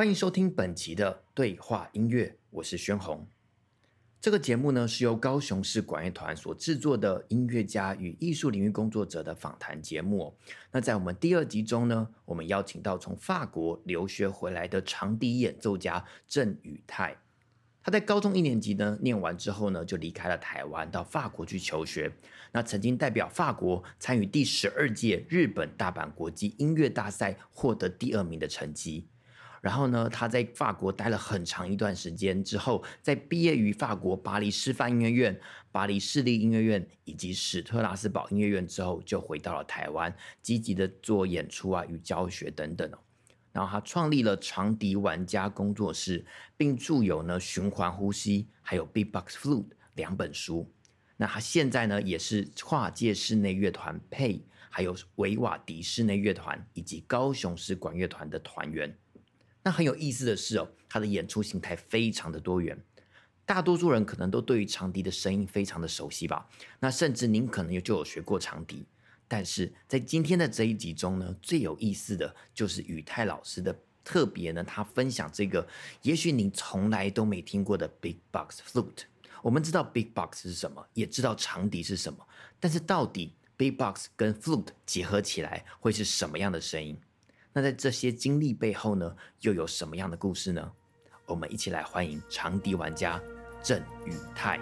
欢迎收听本期的对话音乐，我是宣红。这个节目呢是由高雄市管乐团所制作的音乐家与艺术领域工作者的访谈节目。那在我们第二集中呢，我们邀请到从法国留学回来的长笛演奏家郑宇泰。他在高中一年级呢念完之后呢，就离开了台湾，到法国去求学。那曾经代表法国参与第十二届日本大阪国际音乐大赛，获得第二名的成绩。然后呢，他在法国待了很长一段时间之后，在毕业于法国巴黎师范音乐院、巴黎市立音乐院以及史特拉斯堡音乐院之后，就回到了台湾，积极的做演出啊与教学等等哦。然后他创立了长笛玩家工作室，并著有呢《循环呼吸》还有《Beatbox Flute》两本书。那他现在呢，也是跨界室内乐团配，还有维瓦迪室内乐团以及高雄市管乐团的团员。那很有意思的是哦，他的演出形态非常的多元。大多数人可能都对于长笛的声音非常的熟悉吧？那甚至您可能也就有学过长笛。但是在今天的这一集中呢，最有意思的就是宇泰老师的特别呢，他分享这个也许您从来都没听过的 Big Box Flute。我们知道 Big Box 是什么，也知道长笛是什么，但是到底 Big Box 跟 Flute 结合起来会是什么样的声音？那在这些经历背后呢，又有什么样的故事呢？我们一起来欢迎长笛玩家郑宇泰。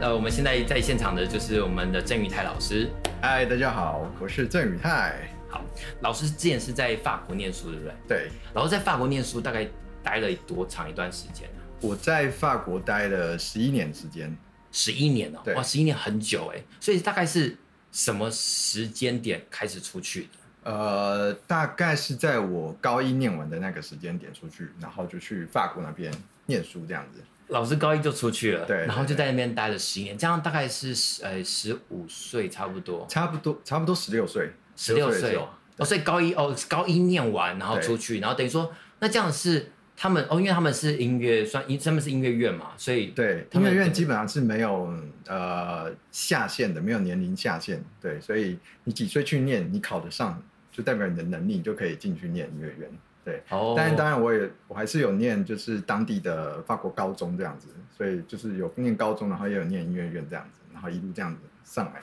那我们现在在现场的就是我们的郑宇泰老师。嗨，大家好，我是郑宇泰。好，老师之前是在法国念书，对不对？对。老师在法国念书，大概待了多长一段时间？我在法国待了十一年时间，十一年哦、哇，十一年很久哎，所以大概是什么时间点开始出去的？呃，大概是在我高一念完的那个时间点出去，然后就去法国那边念书这样子。老师高一就出去了，对，然后就在那边待了十一年，这样大概是呃十五岁差不多，差不多差不多十六岁，十六岁哦，哦，所以高一哦，高一念完然后出去，然后等于说那这样是。他们哦，因为他们是音乐算，他们是音乐院嘛，所以对音乐院基本上是没有呃下限的，没有年龄下限，对，所以你几岁去念，你考得上，就代表你的能力，你就可以进去念音乐院，对。哦。但是当然，我也我还是有念，就是当地的法国高中这样子，所以就是有念高中，然后也有念音乐院这样子，然后一路这样子上来。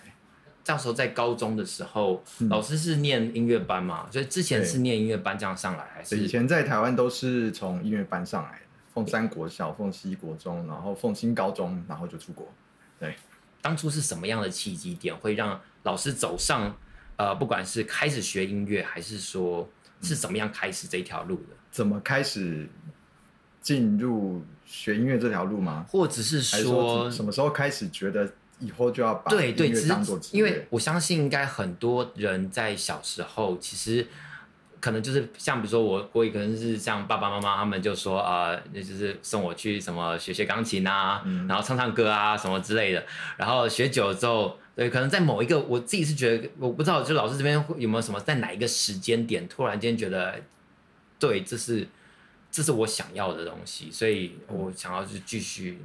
到时候在高中的时候，嗯、老师是念音乐班嘛，所以之前是念音乐班这样上来，还是？以前在台湾都是从音乐班上来的，凤山国小、凤西国中，然后凤新高中，然后就出国。对，当初是什么样的契机点会让老师走上呃，不管是开始学音乐，还是说是怎么样开始这条路的？怎么开始进入学音乐这条路吗？或者是说，说什么时候开始觉得？以后就要把对对，其实因为我相信，应该很多人在小时候，其实可能就是像比如说我，我也可能是像爸爸妈妈他们就说啊，那、呃、就是送我去什么学学钢琴啊，嗯、然后唱唱歌啊什么之类的。然后学久了之后，对，可能在某一个我自己是觉得，我不知道，就老师这边有没有什么，在哪一个时间点突然间觉得，对，这是这是我想要的东西，所以我想要去继续。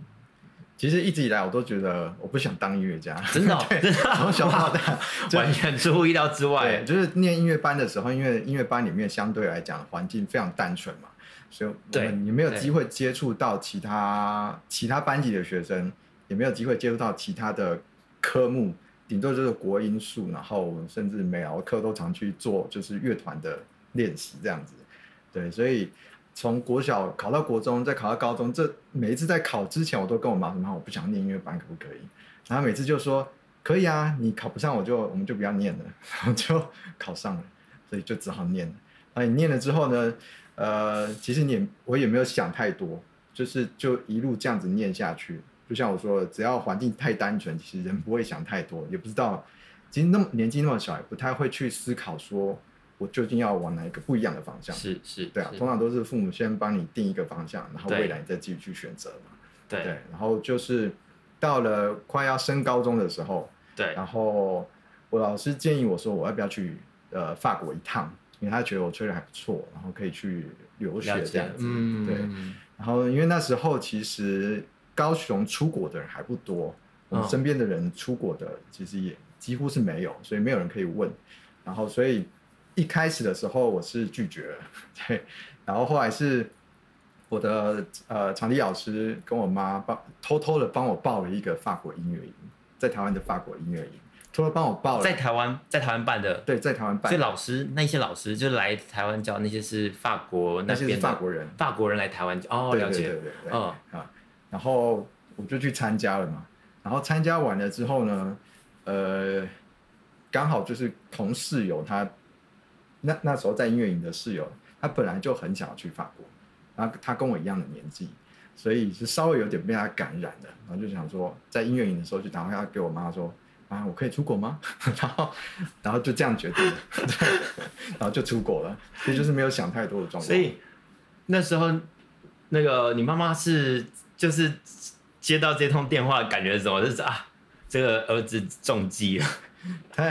其实一直以来我都觉得我不想当音乐家，真的、哦，真的，从小到大 完全出乎意料之外。就是念音乐班的时候，因为音乐班里面相对来讲环境非常单纯嘛，所以我们也没有机会接触到其他其他班级的学生，也没有机会接触到其他的科目，顶多就是国音数，然后甚至每堂课都常去做，就是乐团的练习这样子。对，所以。从国小考到国中，再考到高中，这每一次在考之前，我都跟我妈说：“妈，我不想念音乐班，可不可以？”然后每次就说：“可以啊，你考不上，我就我们就不要念了。”然后就考上了，所以就只好念了。那你念了之后呢？呃，其实你我也没有想太多，就是就一路这样子念下去。就像我说的，只要环境太单纯，其实人不会想太多，也不知道，其实那么年纪那么小，也不太会去思考说。我究竟要往哪一个不一样的方向？是是，对啊，通常都是父母先帮你定一个方向，然后未来你再继续去选择嘛。对，对，然后就是到了快要升高中的时候，对，然后我老师建议我说，我要不要去呃法国一趟？因为他觉得我吹的还不错，然后可以去留学这样子。嗯，对。然后因为那时候其实高雄出国的人还不多，我们身边的人出国的其实也几乎是没有，所以没有人可以问。然后，所以一开始的时候我是拒绝了，对。然后后来是我的呃场地老师跟我妈帮偷偷的帮我报了一个法国音乐营，在台湾的法国音乐营，偷偷帮我报了。在台湾，在台湾办的。对，在台湾办。所以老师那些老师就来台湾教那些是法国那边的，那些是法国人，法国人来台湾教。哦，了解。对对对对。嗯啊，然后我就去参加了嘛。然后参加完了之后呢，呃，刚好就是同室友他，那那时候在音乐营的室友，他本来就很想要去法国，然后他跟我一样的年纪，所以是稍微有点被他感染的，然后就想说，在音乐营的时候就打电话给我妈说，啊，我可以出国吗？然后，然后就这样决定了，对，然后就出国了，所以就是没有想太多的状况。所以那时候，那个你妈妈是就是。接到这通电话，感觉是什么？就是啊，这个儿子中计了。他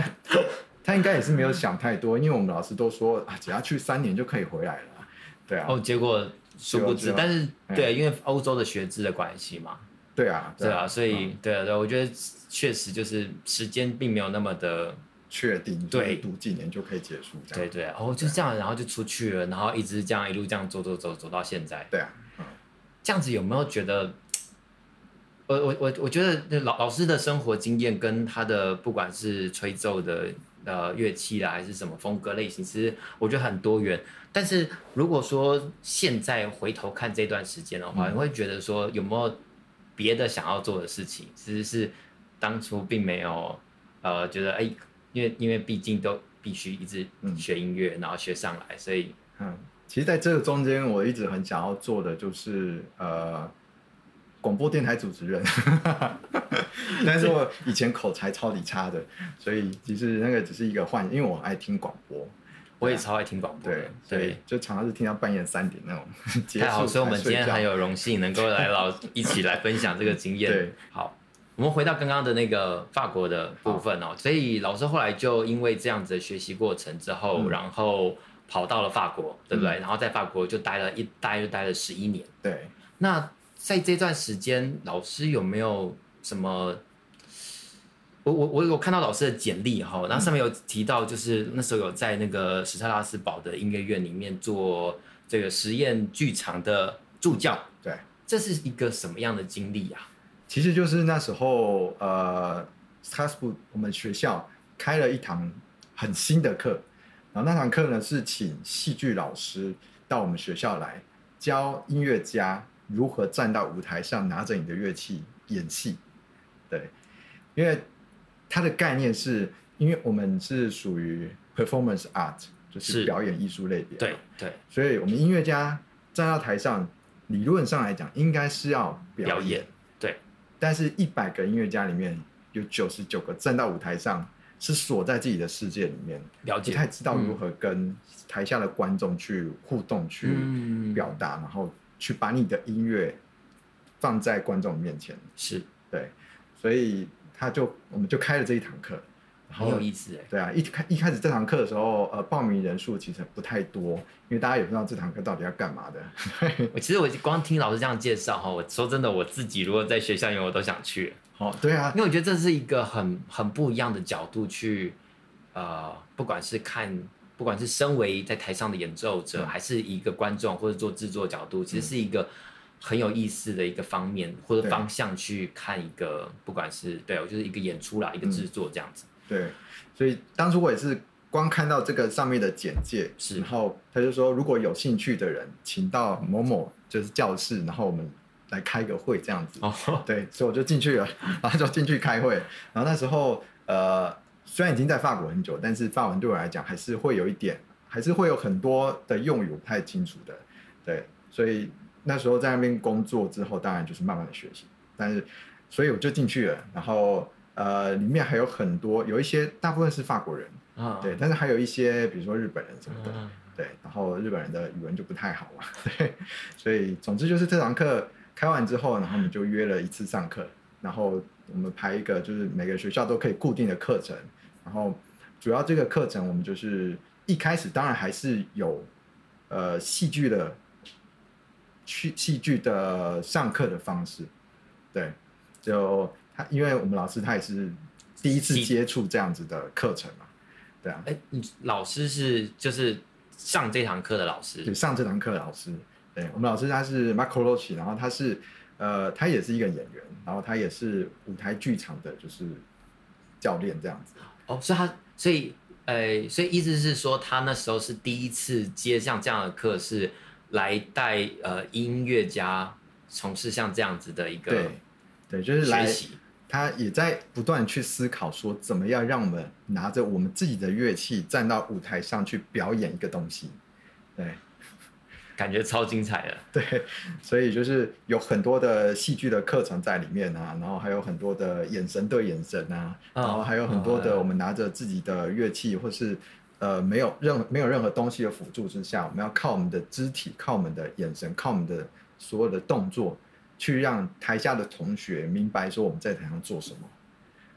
他应该也是没有想太多，因为我们老师都说啊，只要去三年就可以回来了。对啊。哦，结果殊不知，但是对，因为欧洲的学制的关系嘛。对啊，对啊，所以对啊，对，我觉得确实就是时间并没有那么的确定，对，读几年就可以结束。对对，哦，就这样，然后就出去了，然后一直这样一路这样走走走走到现在。对啊，这样子有没有觉得？我我我我觉得老老师的生活经验跟他的不管是吹奏的呃乐器啦，还是什么风格类型，其实我觉得很多元。但是如果说现在回头看这段时间的话，嗯、你会觉得说有没有别的想要做的事情？其实是当初并没有呃觉得哎，因为因为毕竟都必须一直学音乐，嗯、然后学上来，所以嗯，其实在这个中间，我一直很想要做的就是呃。广播电台主持人，但是我以前口才超级差的，所以其实那个只是一个幻，因为我爱听广播，我也超爱听广播，对所以，就常常是听到半夜三点那种。太好，所以我们今天很有荣幸能够来老一起来分享这个经验。对，好，我们回到刚刚的那个法国的部分哦，所以老师后来就因为这样子的学习过程之后，嗯、然后跑到了法国，对不对？嗯、然后在法国就待了一待就待了十一年。对，那。在这段时间，老师有没有什么？我我我有看到老师的简历哈，然后上面有提到，就是那时候有在那个史特拉斯堡的音乐院里面做这个实验剧场的助教。对，这是一个什么样的经历啊？其实就是那时候，呃，斯特拉斯堡我们学校开了一堂很新的课，然后那堂课呢是请戏剧老师到我们学校来教音乐家。如何站到舞台上，拿着你的乐器演戏？对，因为它的概念是，因为我们是属于 performance art，就是表演艺术类别。对对，所以我们音乐家站到台上，理论上来讲，应该是要表演。表演对，但是一百个音乐家里面有九十九个站到舞台上，是锁在自己的世界里面，了解，不太知道如何跟台下的观众去互动、嗯、去表达，然后。去把你的音乐放在观众面前，是对，所以他就我们就开了这一堂课，很有意思哎。对啊，一开一开始这堂课的时候，呃，报名人数其实不太多，因为大家也不知道这堂课到底要干嘛的。我其实我光听老师这样介绍哈，我说真的，我自己如果在学校里面，我都想去。哦，对啊，因为我觉得这是一个很很不一样的角度去，呃，不管是看。不管是身为在台上的演奏者，还是一个观众，或者做制作角度，其实是一个很有意思的一个方面或者方向去看一个，不管是对我就是一个演出啦，一个制作这样子。对，所以当初我也是光看到这个上面的简介，是，然后他就说如果有兴趣的人，请到某某就是教室，然后我们来开个会这样子。哦，对，所以我就进去了，然后就进去开会，然后那时候呃。虽然已经在法国很久，但是法文对我来讲还是会有一点，还是会有很多的用语我不太清楚的，对，所以那时候在那边工作之后，当然就是慢慢的学习，但是所以我就进去了，然后呃，里面还有很多，有一些大部分是法国人啊，对，但是还有一些比如说日本人什么的，对，然后日本人的语文就不太好嘛，对，所以总之就是这堂课开完之后，然后我们就约了一次上课，然后我们排一个就是每个学校都可以固定的课程。然后，主要这个课程我们就是一开始当然还是有，呃，戏剧的，去戏剧的上课的方式，对，就他因为我们老师他也是第一次接触这样子的课程嘛，对啊。哎，你老师是就是上这堂课的老师？对，上这堂课的老师。对，我们老师他是 Marco Rossi，然后他是呃，他也是一个演员，然后他也是舞台剧场的，就是教练这样子。哦，所以他所以呃，所以意思是说，他那时候是第一次接像这样的课，是来带呃音乐家从事像这样子的一个对对，就是来他也在不断去思考说，怎么样让我们拿着我们自己的乐器站到舞台上去表演一个东西，对。感觉超精彩的，对，所以就是有很多的戏剧的课程在里面啊，然后还有很多的眼神对眼神啊，哦、然后还有很多的我们拿着自己的乐器，或是呃没有任何没有任何东西的辅助之下，我们要靠我们的肢体，靠我们的眼神，靠我们的所有的动作，去让台下的同学明白说我们在台上做什么，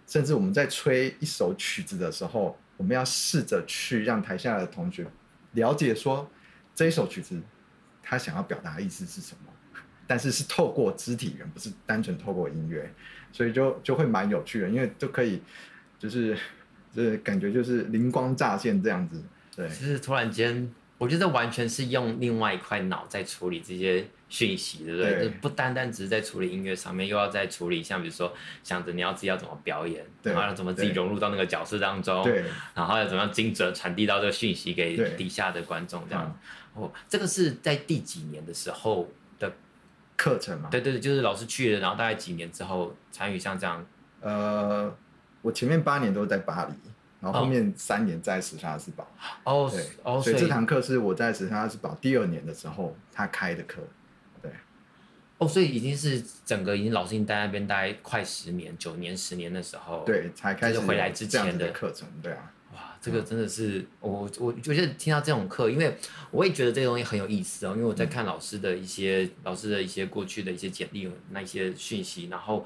甚至我们在吹一首曲子的时候，我们要试着去让台下的同学了解说这一首曲子。他想要表达的意思是什么？但是是透过肢体人，不是单纯透过音乐，所以就就会蛮有趣的，因为就可以就是就是感觉就是灵光乍现这样子。对，就是突然间，我觉得完全是用另外一块脑在处理这些讯息，对不对？对，就不单单只是在处理音乐上面，又要在处理像比如说想着你要自己要怎么表演，对，然后要怎么自己融入到那个角色当中，对，然后要怎么样精准传递到这个讯息给底下的观众这样。哦，这个是在第几年的时候的课程吗？对对对，就是老师去了，然后大概几年之后参与像这样。呃，我前面八年都在巴黎，然后后面三年在史特拉斯堡。哦，对，哦，所以这堂课是我在史特拉斯堡第二年的时候他开的课。对。哦，所以已经是整个已经老师已经待在那边待快十年、九年、十年的时候，对，才开始回来之前的课程，对啊。这个真的是我我我觉得听到这种课，因为我也觉得这个东西很有意思哦。因为我在看老师的一些、嗯、老师的一些过去的一些简历那一些讯息，然后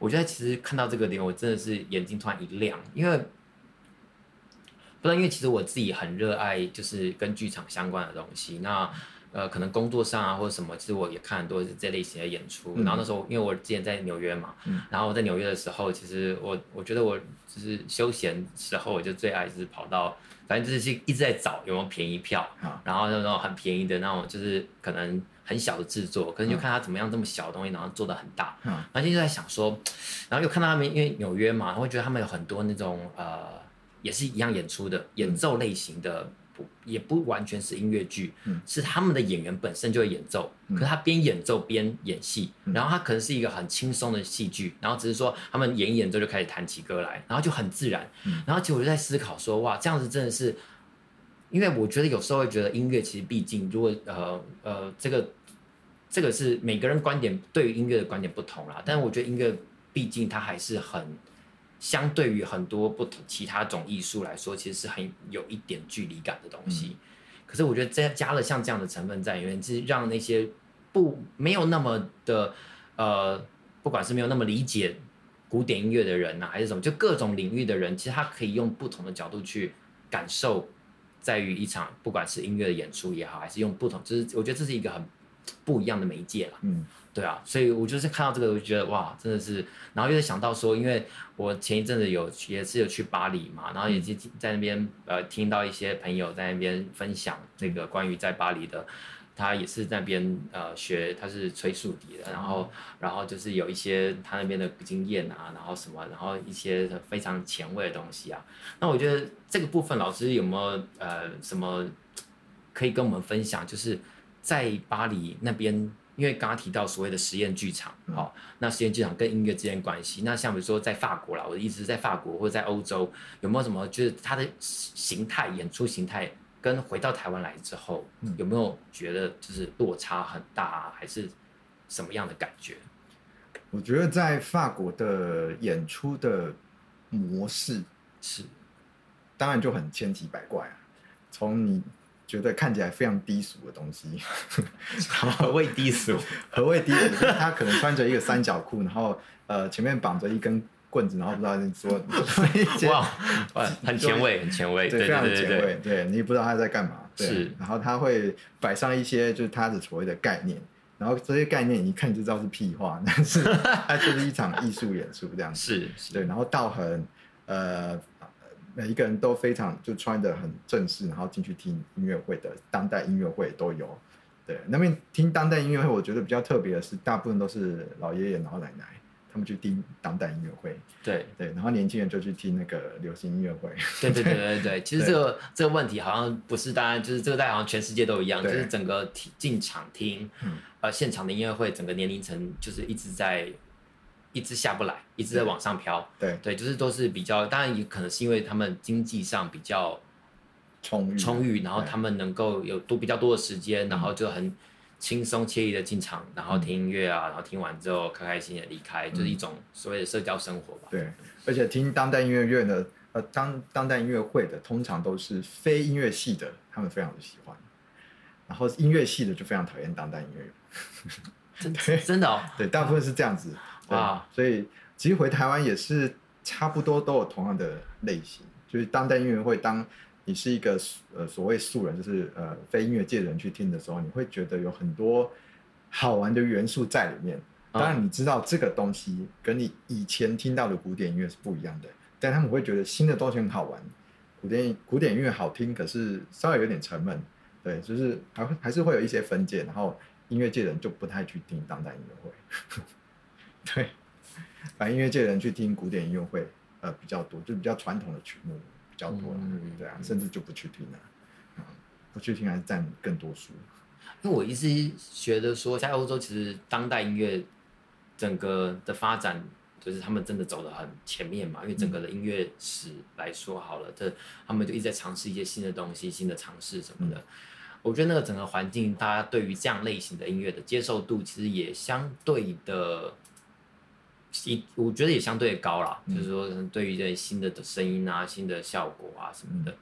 我觉得其实看到这个点，我真的是眼睛突然一亮，因为不知道，因为其实我自己很热爱就是跟剧场相关的东西，那。呃，可能工作上啊或者什么，其实我也看很多是这类型的演出。嗯、然后那时候，因为我之前在纽约嘛，嗯、然后我在纽约的时候，其实我我觉得我就是休闲时候，我就最爱就是跑到，反正就是一直在找有没有便宜票，嗯、然后那种很便宜的那种，就是可能很小的制作，可能就看他怎么样这么小的东西，然后做的很大。嗯，然后就在想说，然后又看到他们，因为纽约嘛，然后觉得他们有很多那种呃，也是一样演出的演奏类型的。嗯也不完全是音乐剧，嗯、是他们的演员本身就会演奏，嗯、可是他边演奏边演戏，嗯、然后他可能是一个很轻松的戏剧，然后只是说他们演一演奏就开始弹起歌来，然后就很自然，嗯、然后其实我就在思考说，哇，这样子真的是，因为我觉得有时候会觉得音乐其实毕竟，如果呃呃这个这个是每个人观点对于音乐的观点不同啦，但是我觉得音乐毕竟它还是很。相对于很多不同其他种艺术来说，其实是很有一点距离感的东西。嗯、可是我觉得加加了像这样的成分在里面，是让那些不没有那么的呃，不管是没有那么理解古典音乐的人呐、啊，还是什么，就各种领域的人，其实他可以用不同的角度去感受，在于一场不管是音乐的演出也好，还是用不同，就是我觉得这是一个很不一样的媒介了。嗯。对啊，所以我就是看到这个，我就觉得哇，真的是，然后又想到说，因为我前一阵子有也是有去巴黎嘛，然后也在那边呃听到一些朋友在那边分享这个关于在巴黎的，他也是在那边呃学，他是吹竖笛的，然后然后就是有一些他那边的经验啊，然后什么，然后一些非常前卫的东西啊，那我觉得这个部分老师有没有呃什么可以跟我们分享，就是在巴黎那边。因为刚刚提到所谓的实验剧场，好、嗯，那实验剧场跟音乐之间关系，那像比如说在法国啦，我的意思是在法国或者在欧洲，有没有什么就是它的形态、演出形态跟回到台湾来之后，嗯、有没有觉得就是落差很大，啊，还是什么样的感觉？我觉得在法国的演出的模式是，当然就很千奇百怪啊，从你。觉得看起来非常低俗的东西，何谓低俗？何谓低俗？他可能穿着一个三角裤，然后呃前面绑着一根棍子，然后不知道你说 哇，很前卫，很前卫，对，非常前卫。对，你不知道他在干嘛。是，然后他会摆上一些就是他的所谓的概念，然后这些概念一看就知道是屁话，但是它就是一场艺术演出这样子。是，是对，然后道很呃，每一个人都非常就穿得很正式，然后进去听音乐会的当代音乐会都有。对，那边听当代音乐会，我觉得比较特别的是，大部分都是老爷爷老奶奶。他们去听当代音乐会，对对，然后年轻人就去听那个流行音乐会，对对对对对。其实这个这个问题好像不是大家，就是这个在好像全世界都一样，就是整个进场听，嗯呃，现场的音乐会，整个年龄层就是一直在一直下不来，一直在往上飘。对对，就是都是比较，当然也可能是因为他们经济上比较充裕充裕，然后他们能够有多比较多的时间，然后就很。轻松惬意的进场，然后听音乐啊，嗯、然后听完之后开开心心的离开，嗯、就是一种所谓的社交生活吧。对，而且听当代音乐院的，呃，当当代音乐会的，通常都是非音乐系的，他们非常的喜欢。然后音乐系的就非常讨厌当代音乐。真的真的哦。对，大部分是这样子。啊，所以其实回台湾也是差不多都有同样的类型，就是当代音乐会当。你是一个呃所谓素人，就是呃非音乐界的人去听的时候，你会觉得有很多好玩的元素在里面。当然你知道这个东西跟你以前听到的古典音乐是不一样的，但他们会觉得新的东西很好玩。古典古典音乐好听，可是稍微有点沉闷，对，就是还还是会有一些分界。然后音乐界人就不太去听当代音乐会，对，反正音乐界的人去听古典音乐会呃比较多，就比较传统的曲目。比较多了，嗯、对啊，甚至就不去听了，嗯，不去听还是占更多数。因为我一直觉得说，在欧洲其实当代音乐整个的发展，就是他们真的走得很前面嘛。因为整个的音乐史来说好了，这、嗯、他们就一直在尝试一些新的东西、新的尝试什么的。嗯、我觉得那个整个环境，大家对于这样类型的音乐的接受度，其实也相对的。一我觉得也相对高了，嗯、就是说，可能对于这些新的的声音啊、新的效果啊什么的，嗯、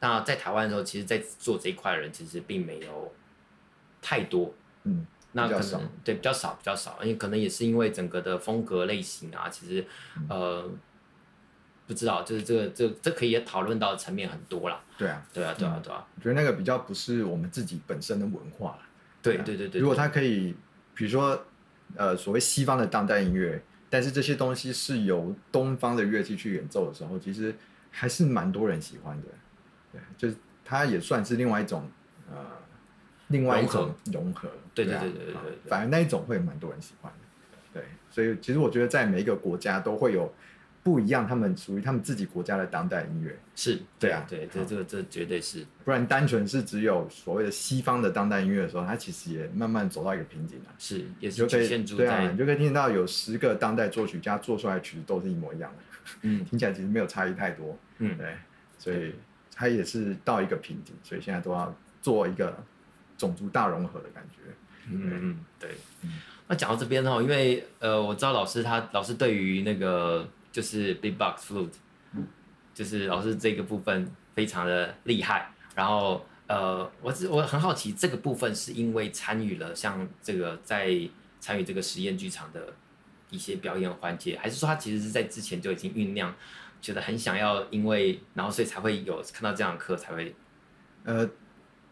那在台湾的时候，其实，在做这一块的人其实并没有太多，嗯，那可能对比较少，比较少，因为可能也是因为整个的风格类型啊，其实，嗯、呃，不知道，就是这个这这可以讨论到的层面很多啦。对啊，对啊，对啊，对啊，我觉得那个比较不是我们自己本身的文化，对。对对对。如果他可以，比如说，呃，所谓西方的当代音乐。但是这些东西是由东方的乐器去演奏的时候，其实还是蛮多人喜欢的。对，就是它也算是另外一种呃，另外一种融合。对对对对对，反而那一种会蛮多人喜欢的。对，所以其实我觉得在每一个国家都会有。不一样，他们属于他们自己国家的当代音乐，是。对啊，对，这这个这绝对是，不然单纯是只有所谓的西方的当代音乐的时候，它其实也慢慢走到一个瓶颈了。是，也是局限住在，对啊，你就可以听到有十个当代作曲家做出来的曲子都是一模一样的，嗯，听起来其实没有差异太多，嗯，对，所以它也是到一个瓶颈，所以现在都要做一个种族大融合的感觉，嗯嗯，对，那讲到这边哦，因为呃，我知道老师他老师对于那个。就是 Big Box Flute，就是老师这个部分非常的厉害。然后呃，我只我很好奇，这个部分是因为参与了像这个在参与这个实验剧场的一些表演环节，还是说他其实是在之前就已经酝酿，觉得很想要，因为然后所以才会有看到这样的课才会。呃，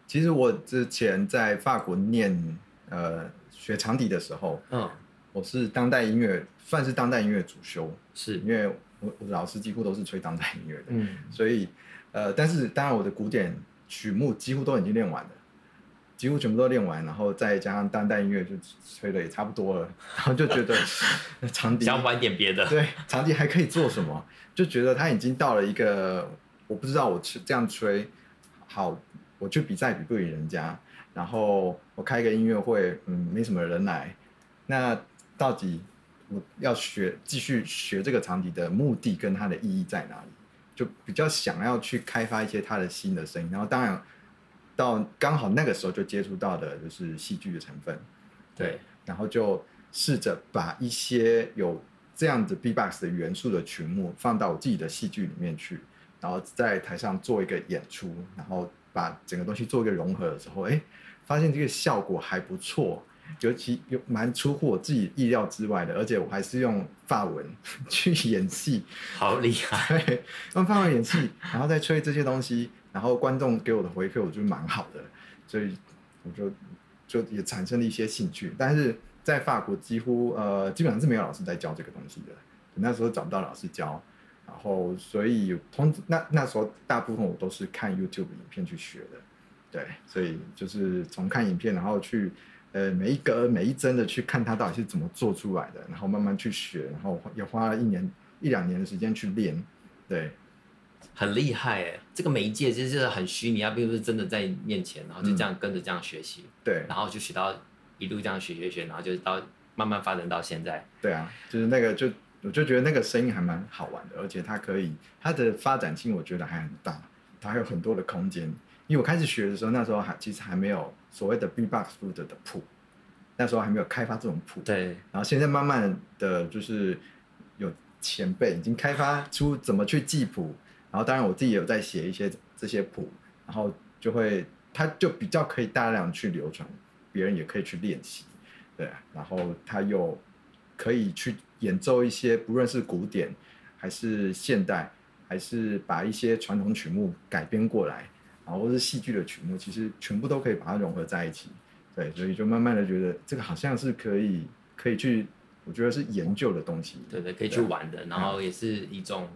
其实我之前在法国念呃学长笛的时候，嗯。我是当代音乐，算是当代音乐主修，是因为我我的老师几乎都是吹当代音乐的，嗯，所以呃，但是当然我的古典曲目几乎都已经练完了，几乎全部都练完，然后再加上当代音乐就吹的也差不多了，然后就觉得 长笛想玩点别的，对，长笛还可以做什么？就觉得他已经到了一个我不知道我这样吹好，我去比赛比不赢人家，然后我开一个音乐会，嗯，没什么人来，那。到底我要学继续学这个长笛的目的跟它的意义在哪里？就比较想要去开发一些它的新的声音，然后当然到刚好那个时候就接触到的就是戏剧的成分，对，然后就试着把一些有这样子 B-box 的元素的曲目放到我自己的戏剧里面去，然后在台上做一个演出，然后把整个东西做一个融合的时候，哎，发现这个效果还不错。尤其有蛮出乎我自己意料之外的，而且我还是用法文 去演戏，好厉害！对，用法文演戏，然后再吹这些东西，然后观众给我的回馈，我觉得蛮好的，所以我就就也产生了一些兴趣。但是在法国几乎呃基本上是没有老师在教这个东西的，那时候找不到老师教，然后所以通那那时候大部分我都是看 YouTube 影片去学的，对，所以就是从看影片，然后去呃每一格每一帧的去看它到底是怎么做出来的，然后慢慢去学，然后也花了一年一两年的时间去练，对。很厉害哎，这个媒介其实是很虚拟，它并不是真的在面前，然后就这样跟着这样学习，嗯、对，然后就学到一路这样学学学，然后就到慢慢发展到现在。对啊，就是那个就我就觉得那个声音还蛮好玩的，而且它可以它的发展性我觉得还很大，它还有很多的空间。因为我开始学的时候，那时候还其实还没有所谓的 B-box flute 的谱，那时候还没有开发这种谱。对，然后现在慢慢的就是有前辈已经开发出怎么去记谱。然后当然我自己也有在写一些这些谱，然后就会，它就比较可以大量去流传，别人也可以去练习，对，然后他又可以去演奏一些不论是古典还是现代，还是把一些传统曲目改编过来，然后或是戏剧的曲目，其实全部都可以把它融合在一起，对，所以就慢慢的觉得这个好像是可以可以去，我觉得是研究的东西，对对，可以去玩的，然后也是一种。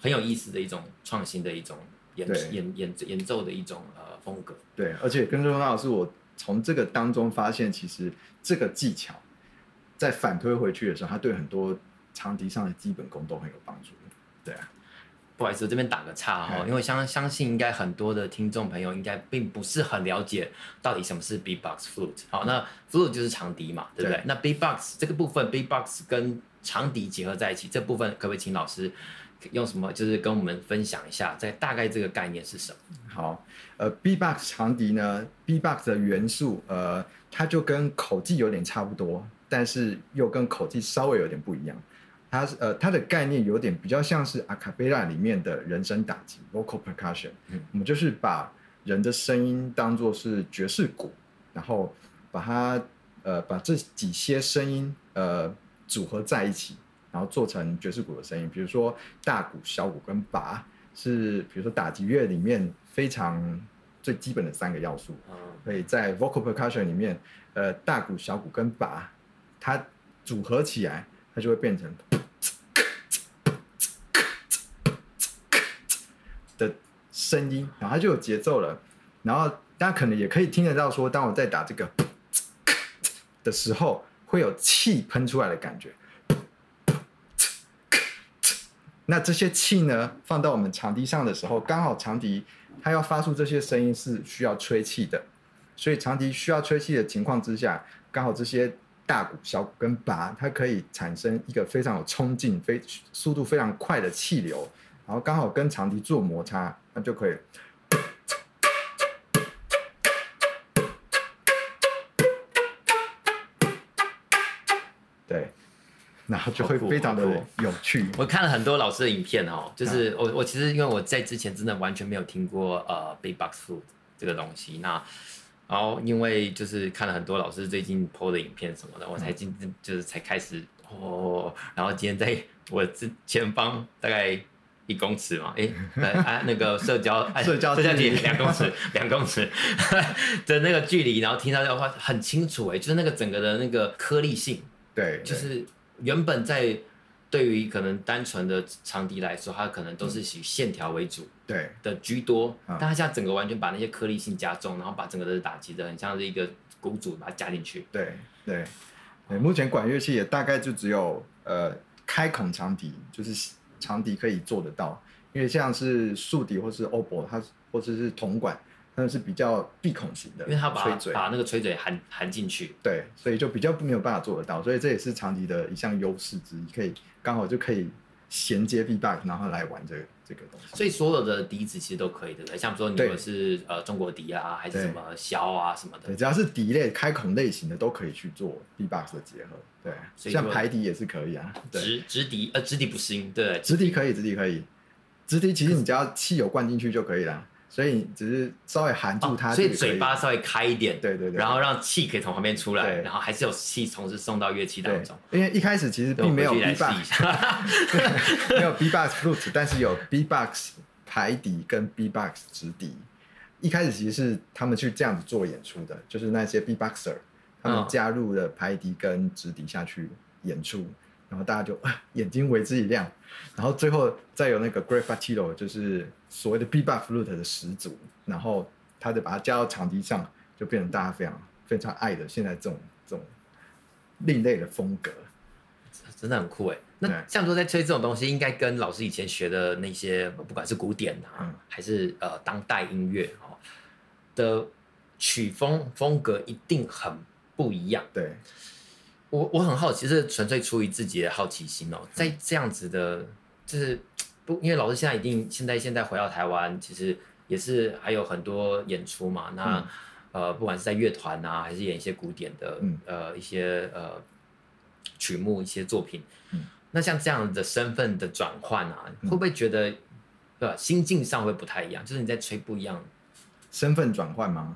很有意思的一种创新的一种演演演演奏的一种呃风格。对，而且更重要的是，我从这个当中发现，其实这个技巧在反推回去的时候，它对很多长笛上的基本功都很有帮助。对啊，不好意思，我这边打个岔哈，因为相相信应该很多的听众朋友应该并不是很了解到底什么是 beatbox flute。好，那 flute 就是长笛嘛，对不对？对，那 beatbox 这个部分，beatbox 跟长笛结合在一起，这部分可不可以请老师？用什么？就是跟我们分享一下，在大概这个概念是什么？好，呃，B-box 长笛呢，B-box 的元素，呃，它就跟口技有点差不多，但是又跟口技稍微有点不一样。它是呃，它的概念有点比较像是阿卡贝拉里面的人声打击 （vocal percussion）。嗯，我们就是把人的声音当做是爵士鼓，然后把它呃把这几些声音呃组合在一起。然后做成爵士鼓的声音，比如说大鼓、小鼓跟拔，是比如说打击乐里面非常最基本的三个要素。所以在 vocal percussion 里面，呃，大鼓、小鼓跟拔，它组合起来，它就会变成声音，然后它就有节奏了。然后大家可能也可以听得到，说当我在打这个的时候，会有气喷出来的感觉。那这些气呢，放到我们长笛上的时候，刚好长笛它要发出这些声音是需要吹气的，所以长笛需要吹气的情况之下，刚好这些大鼓、小鼓跟拔，它可以产生一个非常有冲劲、非速度非常快的气流，然后刚好跟长笛做摩擦，那就可以。对然后就会非常的有趣。我看了很多老师的影片哦，就是我我其实因为我在之前真的完全没有听过呃 beatbox flute 这个东西，那然后因为就是看了很多老师最近 po 的影片什么的，我才今就是才开始哦，然后今天在我之前方大概一公尺嘛，哎，哎那个社交社交社交距离两公尺两公尺的那个距离，然后听到的话很清楚哎，就是那个整个的那个颗粒性，对，就是。原本在对于可能单纯的长笛来说，它可能都是以线条为主，对的居多。但它现在整个完全把那些颗粒性加重，然后把整个的打击的很像是一个鼓组把它加进去。对对对，目前管乐器也大概就只有呃开孔长笛，就是长笛可以做得到，因为像是竖笛或是 oboe，它或者是铜管。那是比较闭孔型的，因为它把把那个吹嘴含含进去，对，所以就比较没有办法做得到，所以这也是长笛的一项优势之一，可以刚好就可以衔接 B back，然后来玩这个这个东西。所以所有的笛子其实都可以对不对，像说你如果是呃中国笛啊，还是什么箫啊什么的，对，只要是笛类开孔类型的都可以去做 B-box 的结合，对，所以像排笛也是可以啊，直直笛呃直笛不行，对，直笛可以，直笛可以，直笛其实你只要气有灌进去就可以了。所以只是稍微含住它，哦，所以嘴巴稍微开一点，对对对，然后让气可以从旁边出来，然后还是有气同时送到乐器当中。因为一开始其实并没有 B-box，没有 B-box flute，但是有 B-box 排底跟 B-box 直笛。一开始其实是他们去这样子做演出的，就是那些 B-boxer，他们加入了排笛跟直笛下去演出，然后大家就眼睛为之一亮，然后最后再有那个 Great Fatillo，就是所谓的 Bebop flute 的始祖，然后他就把它加到场地上，就变成大家非常非常爱的现在这种这种另类的风格，真的很酷哎。那像说在吹这种东西，应该跟老师以前学的那些，不管是古典啊，嗯、还是呃当代音乐哦的曲风风格，一定很不一样。对，我我很好奇，是纯粹出于自己的好奇心哦。在这样子的，就是不，因为老师现在一定现在现在回到台湾，其实也是还有很多演出嘛。那、嗯、呃，不管是在乐团啊，还是演一些古典的，嗯、呃，一些呃曲目，一些作品，嗯。那像这样的身份的转换啊，会不会觉得，对吧？心境上会不太一样，就是你在吹不一样。身份转换吗？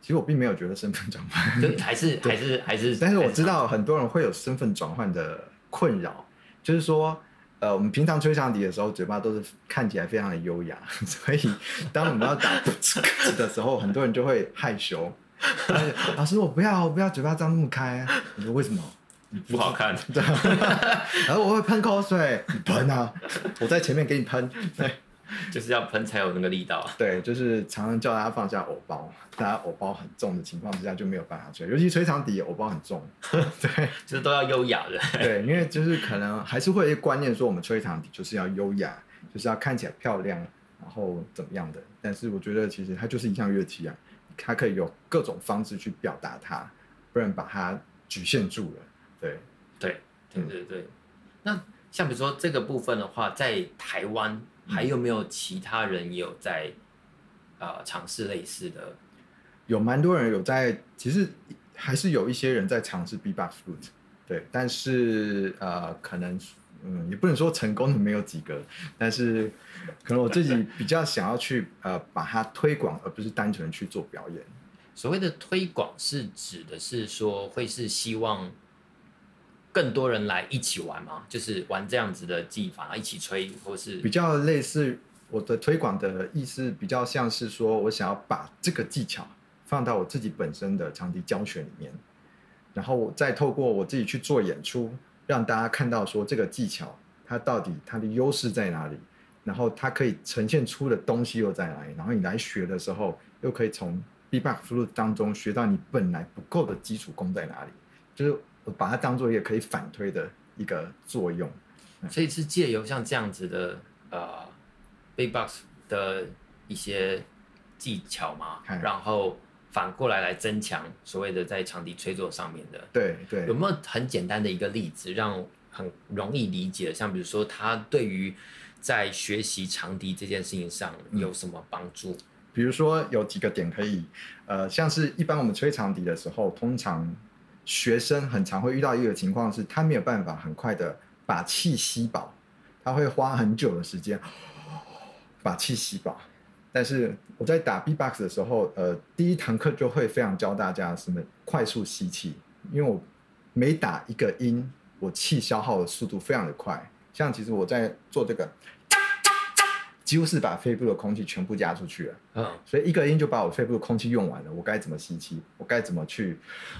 其实我并没有觉得身份转换，就还是还是还是。但是我知道很多人会有身份转换的困扰，就是说，呃，我们平常吹长笛的时候，嘴巴都是看起来非常的优雅，所以当我们要打的时候，很多人就会害羞。老师，我不要，我不要嘴巴张那么开。你说为什么？不好看，对。然后我会喷口水，你喷啊！我在前面给你喷，对，就是要喷才有那个力道。对，就是常常叫大家放下偶包，大家偶包很重的情况之下就没有办法吹，尤其吹长笛偶包很重，对，就是都要优雅的。对，因为就是可能还是会有一个观念说，我们吹长笛就是要优雅，就是要看起来漂亮，然后怎么样的。但是我觉得其实它就是一项乐器啊，它可以有各种方式去表达它，不然把它局限住了。对对对对对，那像比如说这个部分的话，在台湾还有没有其他人也有在呃尝试类似的？有蛮多人有在，其实还是有一些人在尝试 Bebop flute，对，但是呃可能嗯也不能说成功的没有几个，但是可能我自己比较想要去呃把它推广，而不是单纯去做表演。所谓的推广是指的是说会是希望。更多人来一起玩吗？就是玩这样子的技法，一起吹，或是比较类似我的推广的意思，比较像是说我想要把这个技巧放到我自己本身的长笛教学里面，然后我再透过我自己去做演出，让大家看到说这个技巧它到底它的优势在哪里，然后它可以呈现出的东西又在哪里，然后你来学的时候又可以从 Bebop flute 当中学到你本来不够的基础功在哪里，就是。我把它当做一个可以反推的一个作用，所以是借由像这样子的呃，big box 的一些技巧嘛，然后反过来来增强所谓的在长笛吹奏上面的。对对，有没有很简单的一个例子，让很容易理解？像比如说，他对于在学习长笛这件事情上有什么帮助？嗯，比如说有几个点可以，呃，像是一般我们吹长笛的时候，通常。学生很常会遇到一个情况是，他没有办法很快的把气吸饱，他会花很久的时间把气吸饱。但是我在打 B-box 的时候，呃，第一堂课就会非常教大家什么快速吸气，因为我每打一个音，我气消耗的速度非常的快。像其实我在做这个。几乎是把肺部的空气全部压出去了，嗯，所以一个音就把我肺部的空气用完了。我该怎么吸气？我该怎么去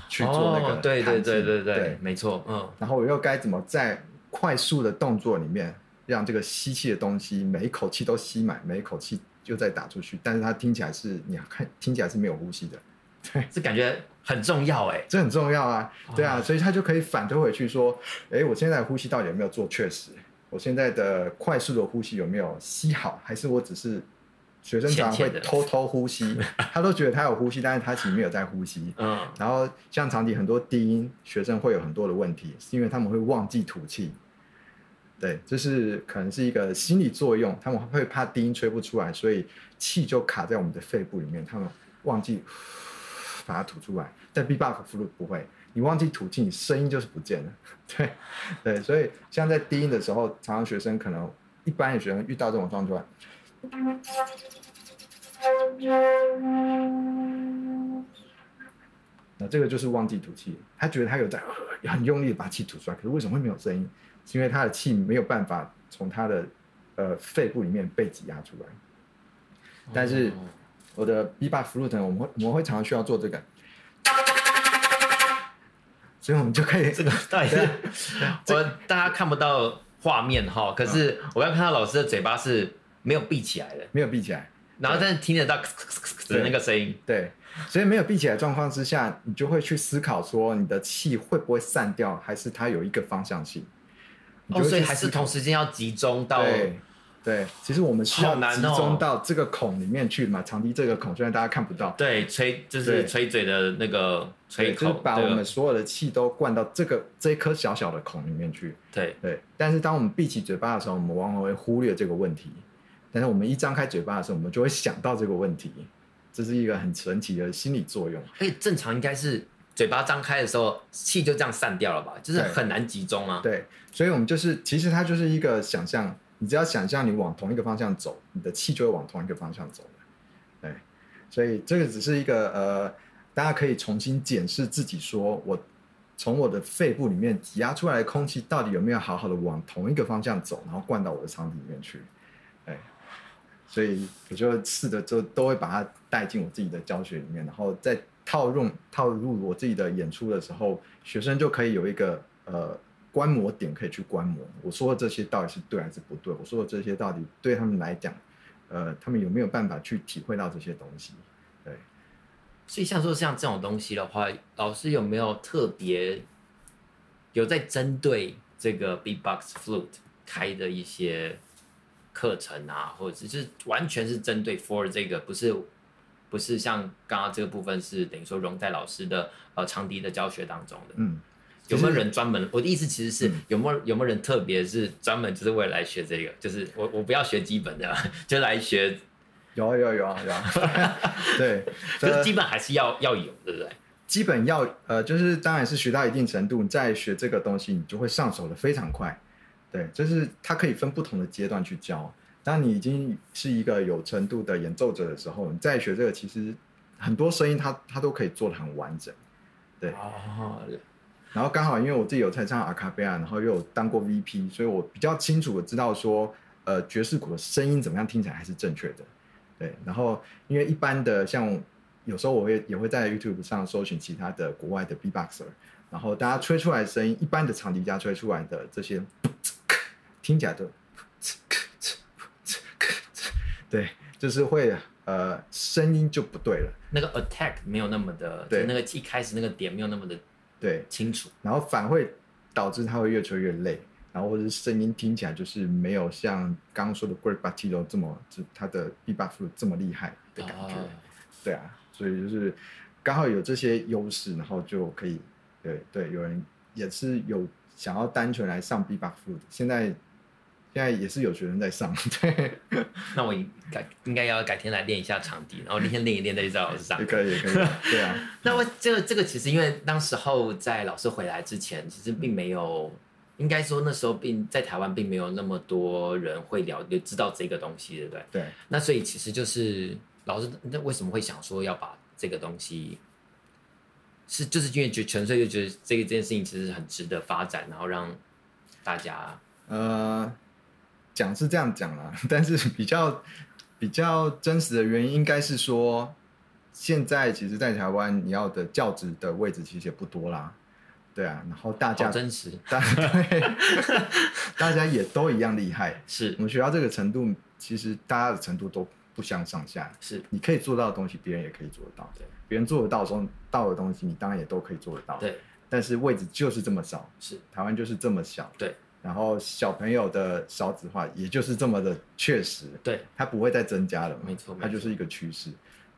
去做那个？对对对对对，没错，嗯。然后我又该怎么在快速的动作里面，让这个吸气的东西每一口气都吸满，每一口气又再打出去，但是它听起来是你看听起来是没有呼吸的，对，这感觉很重要哎，这很重要啊，对啊，所以他就可以反推回去说，哎，我现在呼吸到底有没有做确实？我现在的快速的呼吸有没有吸好？还是我只是学生常会偷偷呼吸？他都觉得他有呼吸，但是他其实没有在呼吸。嗯。然后像长笛很多低音学生会有很多的问题，是因为他们会忘记吐气。对，这是可能是一个心理作用，他们会怕低音吹不出来，所以气就卡在我们的肺部里面，他们忘记 把它吐出来。但 Bebop flute 不会。你忘记吐气，你声音就是不见了。对，对，所以像在低音的时候，常常学生可能一般的学生遇到这种状况，那这个就是忘记吐气。他觉得他有在 很用力的把气吐出来，可是为什么会没有声音？是因为他的气没有办法从他的呃肺部里面被挤压出来。但是我的 B-box flute，我们会我们会常常需要做这个，所以我们就可以这个到底是，我大家看不到画面哈，可是我刚看到老师的嘴巴是没有闭起来的，没有闭起来，然后但是听得到的那个声音，对，所以没有闭起来状况之下，你就会去思考说你的气会不会散掉，还是它有一个方向性，哦，所以还是同时间要集中到。对，其实我们需要集中到这个孔里面去嘛，长笛这个孔，虽然大家看不到。对，吹就是吹嘴的那个吹口，就是把我们所有的气都灌到这个这一颗小小的孔里面去。对对，但是当我们闭起嘴巴的时候，我们往往会忽略这个问题。但是我们一张开嘴巴的时候，我们就会想到这个问题，这是一个很神奇的心理作用。所以正常应该是嘴巴张开的时候，气就这样散掉了吧？就是很难集中啊。对，所以我们就是其实它就是一个想象。你只要想象你往同一个方向走，你的气就会往同一个方向走。对，所以这个只是一个呃，大家可以重新检视自己，说我从我的肺部里面挤压出来的空气到底有没有好好的往同一个方向走，然后灌到我的长笛里面去。对，所以我就试着就都会把它带进我自己的教学里面，然后再套用套入我自己的演出的时候，学生就可以有一个呃。观摩点可以去观摩，我说的这些到底是对还是不对？我说的这些到底对他们来讲，呃，他们有没有办法去体会到这些东西？对，所以像说像这种东西的话，老师有没有特别有在针对这个 B-box flute 开的一些课程啊，或者是完全是针对 for 这个，不是不是像刚刚这个部分是等于说融在老师的呃长笛的教学当中的？嗯。有没有人专门？我的意思其实是有没有有没有人特别是专门就是为了来学这个？就是我我不要学基本的，就来学。有有有啊有啊，对，就是基本还是要要有，对不对？基本要呃，就是当然是学到一定程度，你再学这个东西，你就会上手的非常快。对，就是它可以分不同的阶段去教。当你已经是一个有程度的演奏者的时候，你再学这个，其实很多声音它它都可以做的很完整。对。哦然后刚好，因为我自己有在唱阿卡贝拉，然后又有当过 VP，所以我比较清楚的知道说，呃，爵士鼓的声音怎么样听起来还是正确的。对，然后因为一般的像有时候我会也会在 YouTube 上搜寻其他的国外的 B-boxer，然后大家吹出来的声音，一般的长笛家吹出来的这些，听起来都，对，就是会呃声音就不对了，那个 attack 没有那么的，对，那个一开始那个点没有那么的。对，清楚，然后反会导致他会越吹越累，然后或者是声音听起来就是没有像刚刚说的 Great Buttigieg 这么，就他的 B-box 这么厉害的感觉。哦、对啊，所以就是刚好有这些优势，然后就可以，对对，有人也是有想要单纯来上 B-box 的，现在。现在也是有学生在上，对。那我改应该要改天来练一下场地，然后那天练一练再去找老师上。也可以，也可以。对啊。那我这个这个其实因为当时候在老师回来之前，其实并没有，应该说那时候并在台湾并没有那么多人会了解知道这个东西，对不对？对。那所以其实就是老师那为什么会想说要把这个东西，是就是因为觉纯粹就觉得这个这件事情其实很值得发展，然后让大家呃。讲是这样讲啦，但是比较比较真实的原因应该是说，现在其实，在台湾你要的教职的位置其实也不多啦，对啊，然后大家真实，大对大家也都一样厉害，是我们学校这个程度，其实大家的程度都不相上下，是你可以做到的东西，别人也可以做得到，对，别人做得到的时候到的东西，你当然也都可以做得到，对，但是位置就是这么少，是台湾就是这么小，对。然后小朋友的少子化，也就是这么的确实，对，它不会再增加了，没错，它就是一个趋势。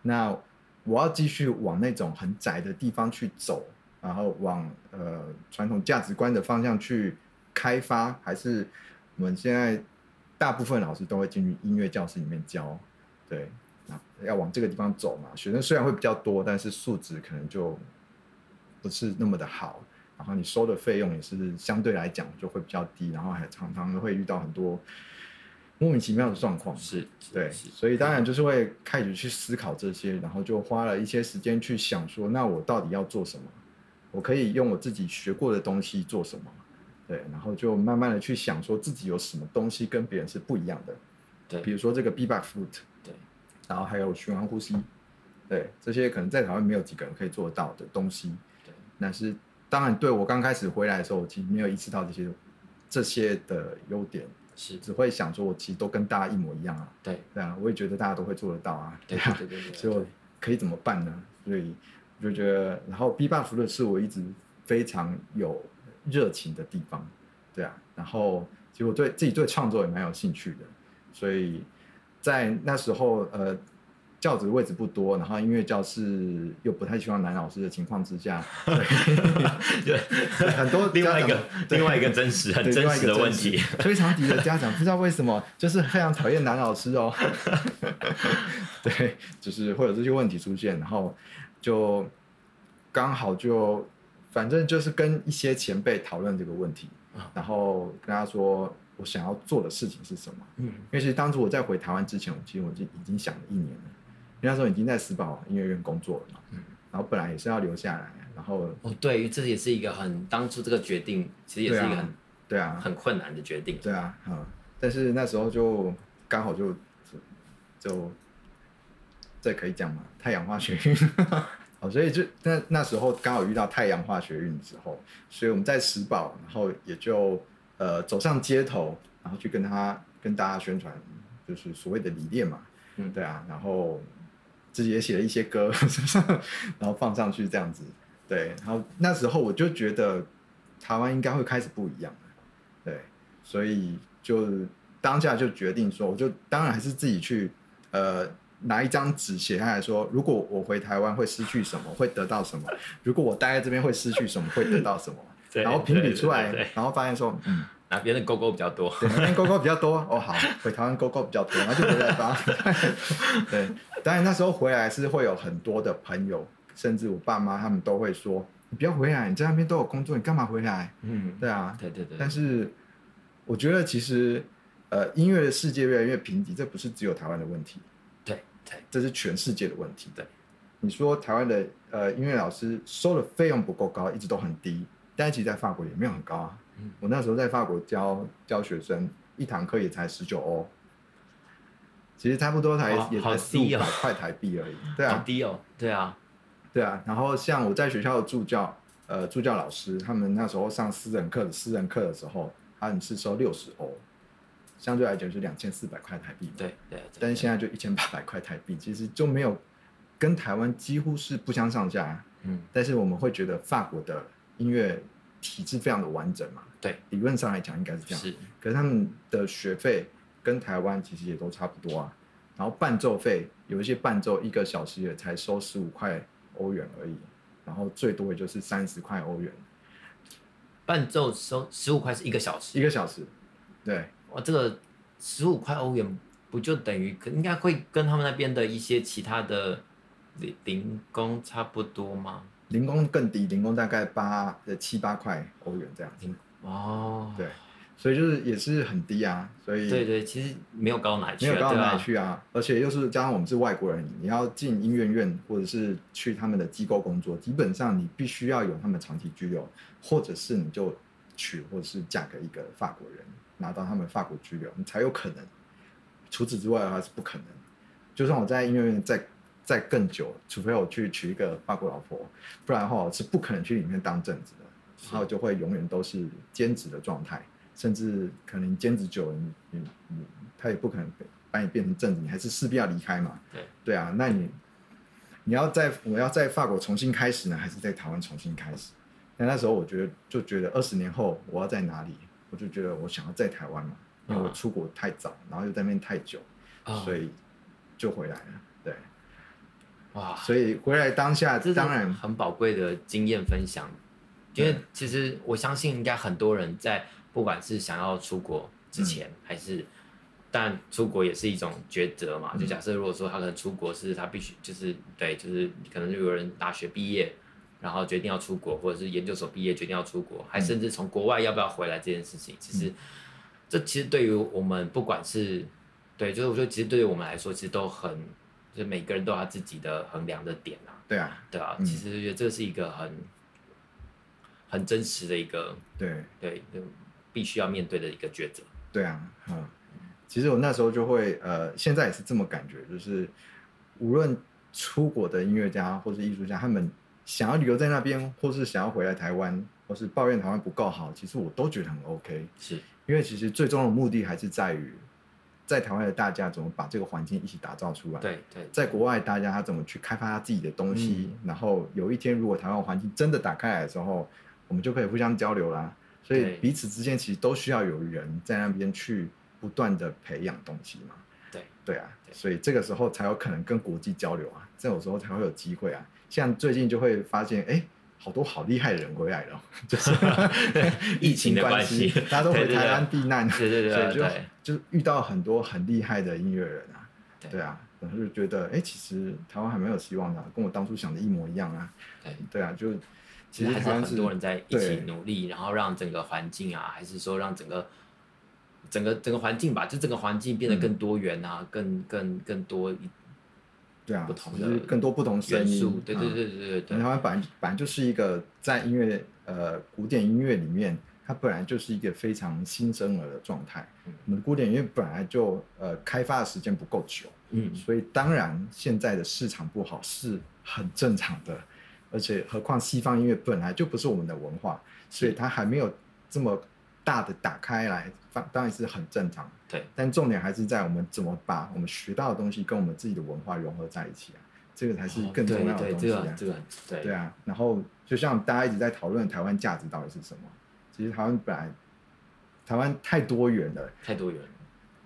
那我要继续往那种很窄的地方去走，然后往呃传统价值观的方向去开发，还是我们现在大部分老师都会进去音乐教室里面教，对，那要往这个地方走嘛。学生虽然会比较多，但是素质可能就不是那么的好。然后你收的费用也是相对来讲就会比较低，然后还常常会遇到很多莫名其妙的状况。是，对，所以当然就是会开始去思考这些，然后就花了一些时间去想说，那我到底要做什么？我可以用我自己学过的东西做什么？对，然后就慢慢的去想说自己有什么东西跟别人是不一样的。对，比如说这个 B-box flute，对，然后还有循环呼吸，对，这些可能在台湾没有几个人可以做到的东西。对，那是当然对我刚开始回来的时候，我其实没有意识到这些这些的优点，是只会想说我其实都跟大家一模一样啊。对，对啊，我也觉得大家都会做得到啊。对啊，对对对，对，所以我可以怎么办呢？所以我就觉得，然后 B Buff 的是我一直非常有热情的地方，对啊，然后其实我对自己对创作也蛮有兴趣的，所以。在那时候，呃，教职位置不多，然后音乐教室又不太希望男老师的情况之下，对，对很多另外一个另外一个真实很真实的问题，非常低的家长不知道为什么就是非常讨厌男老师哦，对，就是会有这些问题出现，然后就刚好就反正就是跟一些前辈讨论这个问题，然后跟他说。我想要做的事情是什么？嗯，因为其实当初我在回台湾之前，我其实我就已经想了一年了。因为那时候已经在石宝音乐院工作了嘛，嗯，然后本来也是要留下来，然后哦，对，这也是一个很当初这个决定，其实也是一个很对啊很困难的决定，对啊，嗯，但是那时候就刚好就就这可以讲嘛，太阳化学运，哦，所以就那那时候刚好遇到太阳化学运之后，所以我们在石宝，然后也就。呃，走上街头，然后去跟他跟大家宣传，就是所谓的理念嘛，嗯，对啊，然后自己也写了一些歌，然后放上去这样子，对，然后那时候我就觉得台湾应该会开始不一样，对，所以就当下就决定说，我就当然还是自己去，呃，拿一张纸写下来说，如果我回台湾会失去什么，会得到什么？如果我待在这边会失去什么，会得到什么？然后评比出来，然后发现说，嗯，哪边的勾勾比较多？对，哪边勾勾比较多？哦，好，回台湾勾勾比较多，然后就回来吧。对，当然那时候回来是会有很多的朋友，甚至我爸妈他们都会说，你不要回来，你在那边都有工作，你干嘛回来？嗯，对啊，对对对。但是我觉得其实，呃，音乐的世界越来越贫瘠，这不是只有台湾的问题，对对，这是全世界的问题。对，你说台湾的呃音乐老师收的费用不够高，一直都很低。但其实在法国也没有很高啊。嗯、我那时候在法国教教学生，一堂课也才十九欧，其实差不多才也才四五百块台币而已。对啊，好低哦。对啊，对啊。然后像我在学校的助教，呃，助教老师，他们那时候上私人课的，私人课的时候，他们是收六十欧，相对来讲是两千四百块台币。对对。但是现在就一千八百块台币，其实就没有跟台湾几乎是不相上下。嗯。但是我们会觉得法国的。音乐体制非常的完整嘛，对，理论上来讲应该是这样。是，可是他们的学费跟台湾其实也都差不多啊。然后伴奏费有一些伴奏一个小时也才收十五块欧元而已，然后最多也就是三十块欧元。伴奏收十五块是一个小时，一个小时，对。哇，这个十五块欧元不就等于应该会跟他们那边的一些其他的零零工差不多吗？零工更低，零工大概八呃七八块欧元这样子。哦，对，所以就是也是很低啊，所以对对，其实没有高哪去，没有高哪去啊，啊而且又是加上我们是外国人，你要进音乐院或者是去他们的机构工作，基本上你必须要有他们长期居留，或者是你就娶或者是嫁给一个法国人，拿到他们法国居留，你才有可能。除此之外的话是不可能。就算我在音乐院再。再更久，除非我去娶一个法国老婆，不然的话我是不可能去里面当正职的，然后就会永远都是兼职的状态，甚至可能兼职久了，你你你他也不可能把你变成正职，你还是势必要离开嘛。对对啊，那你你要在我要在法国重新开始呢，还是在台湾重新开始？那那时候我觉得就觉得二十年后我要在哪里，我就觉得我想要在台湾嘛，因为我出国太早，然后又在那边太久，所以就回来了。对。哇，所以回来当下，当然很宝贵的经验分享，因为其实我相信应该很多人在不管是想要出国之前，嗯、还是，但出国也是一种抉择嘛。就假设如果说他可能出国是他必须就是对，就是可能就有人大学毕业，然后决定要出国，或者是研究所毕业决定要出国，还甚至从国外要不要回来这件事情，其实、嗯、这其实对于我们不管是对，就是我觉得其实对于我们来说，其实都很。就每个人都有他自己的衡量的点啊，对啊，对啊，其实觉得这是一个很很真实的一个，对对，必须要面对的一个抉择。对啊，嗯，其实我那时候就会呃，现在也是这么感觉，就是无论出国的音乐家或是艺术家，他们想要留在那边，或是想要回来台湾，或是抱怨台湾不够好，其实我都觉得很 OK。是因为其实最终的目的还是在于。在台湾的大家怎么把这个环境一起打造出来？对对，在国外大家他怎么去开发他自己的东西？嗯、然后有一天如果台湾环境真的打开来的时候，我们就可以互相交流啦。所以彼此之间其实都需要有人在那边去不断的培养东西嘛。对对啊，所以这个时候才有可能跟国际交流啊，这种时候才会有机会啊。像最近就会发现，哎。好多好厉害的人回来了，就是 疫情的关系，大家都回台湾避难，对对对，对，所以就就遇到很多很厉害的音乐人啊，对啊，然后就觉得，哎，其实台湾还蛮有希望的，跟我当初想的一模一样啊，对对啊，就其实还是很多人在一起努力，然后让整个环境啊，还是说让整个整个整个环境吧，就整个环境变得更多元啊，更更更多。对啊，不同的更多不同元素。对对对对对对。台湾本来本来就是一个在音乐呃古典音乐里面，它本来就是一个非常新生儿的状态。嗯、我们的古典音乐本来就呃开发的时间不够久，嗯，所以当然现在的市场不好是很正常的。而且何况西方音乐本来就不是我们的文化，所以它还没有这么大的打开来，当然是很正常。对，但重点还是在我们怎么把我们学到的东西跟我们自己的文化融合在一起啊，这个才是更重要的东西啊。这个对对啊，然后就像大家一直在讨论台湾价值到底是什么，其实台湾本来台湾太多元了，太多元了，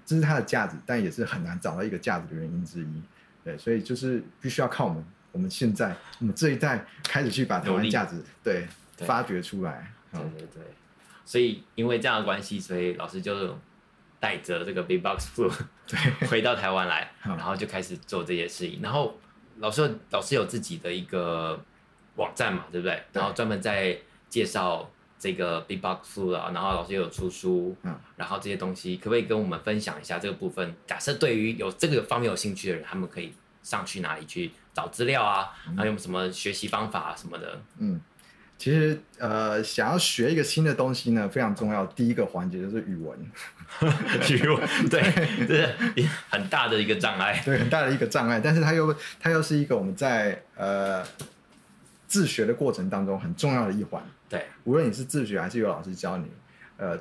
这是它的价值，但也是很难找到一个价值的原因之一。对，所以就是必须要靠我们我们现在我们这一代开始去把台湾价值对发掘出来。对对对。所以，因为这样的关系，所以老师就带着这个 Big Box Flute 对 回到台湾来，然后就开始做这些事情。然后老师老师有自己的一个网站嘛，对不对？对，然后专门在介绍这个 Big Box Flute 啊，然后老师又有出书，嗯，然后这些东西可不可以跟我们分享一下这个部分？假设对于有这个方面有兴趣的人，他们可以上去哪里去找资料啊？嗯、然后有什么学习方法啊什么的？嗯。其实，呃，想要学一个新的东西呢，非常重要。第一个环节就是语文，语文 对，这是很大的一个障碍，对，很大的一个障碍。但是它又它又是一个我们在呃自学的过程当中很重要的一环。对，无论你是自学还是有老师教你，呃，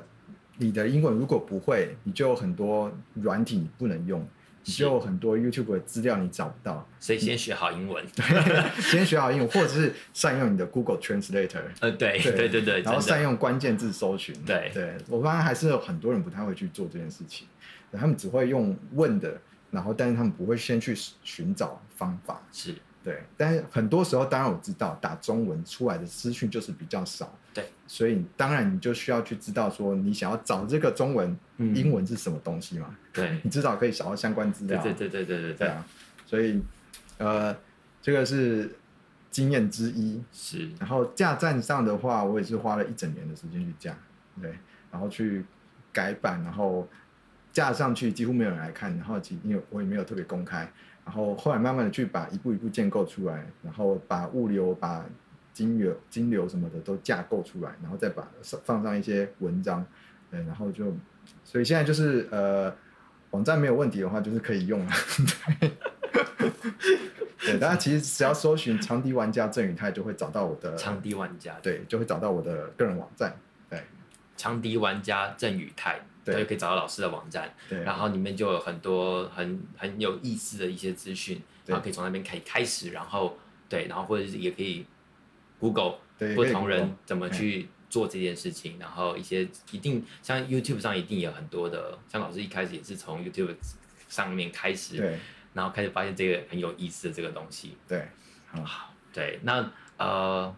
你的英文如果不会，你就有很多软体你不能用。就有很多 YouTube 的资料你找不到，所以先学好英文，对，先学好英文，或者是善用你的 Google Translator，呃，对，对，对，对，对，然后善用关键字搜寻，对，对，我发现还是有很多人不太会去做这件事情，他们只会用问的，然后但是他们不会先去寻找方法，是。对，但是很多时候，当然我知道打中文出来的资讯就是比较少，对，所以当然你就需要去知道说，你想要找这个中文、嗯、英文是什么东西嘛？对，你至少可以找到相关资料。对对对对对对对啊！所以，呃，这个是经验之一。是。然后架站上的话，我也是花了一整年的时间去架，对，然后去改版，然后架上去几乎没有人来看，然后其因为我也没有特别公开。然后后来慢慢的去把一步一步建构出来，然后把物流、把金流、金流什么的都架构出来，然后再把放上一些文章，对，然后就，所以现在就是呃，网站没有问题的话，就是可以用了。对，大家其实只要搜寻长笛玩家郑宇泰，就会找到我的长笛玩家，对，就会找到我的个人网站，对，长笛玩家郑宇泰。对，就可以找到老师的网站，对，然后里面就有很多很很有意思的一些资讯，然后可以从那边可以开始，然后对，然后或者是也可以 Google 不同人怎么去做这件事情，然后一些一定像 YouTube 上一定有很多的，像老师一开始也是从 YouTube 上面开始，对，然后开始发现这个很有意思的这个东西，对，很好，对，那呃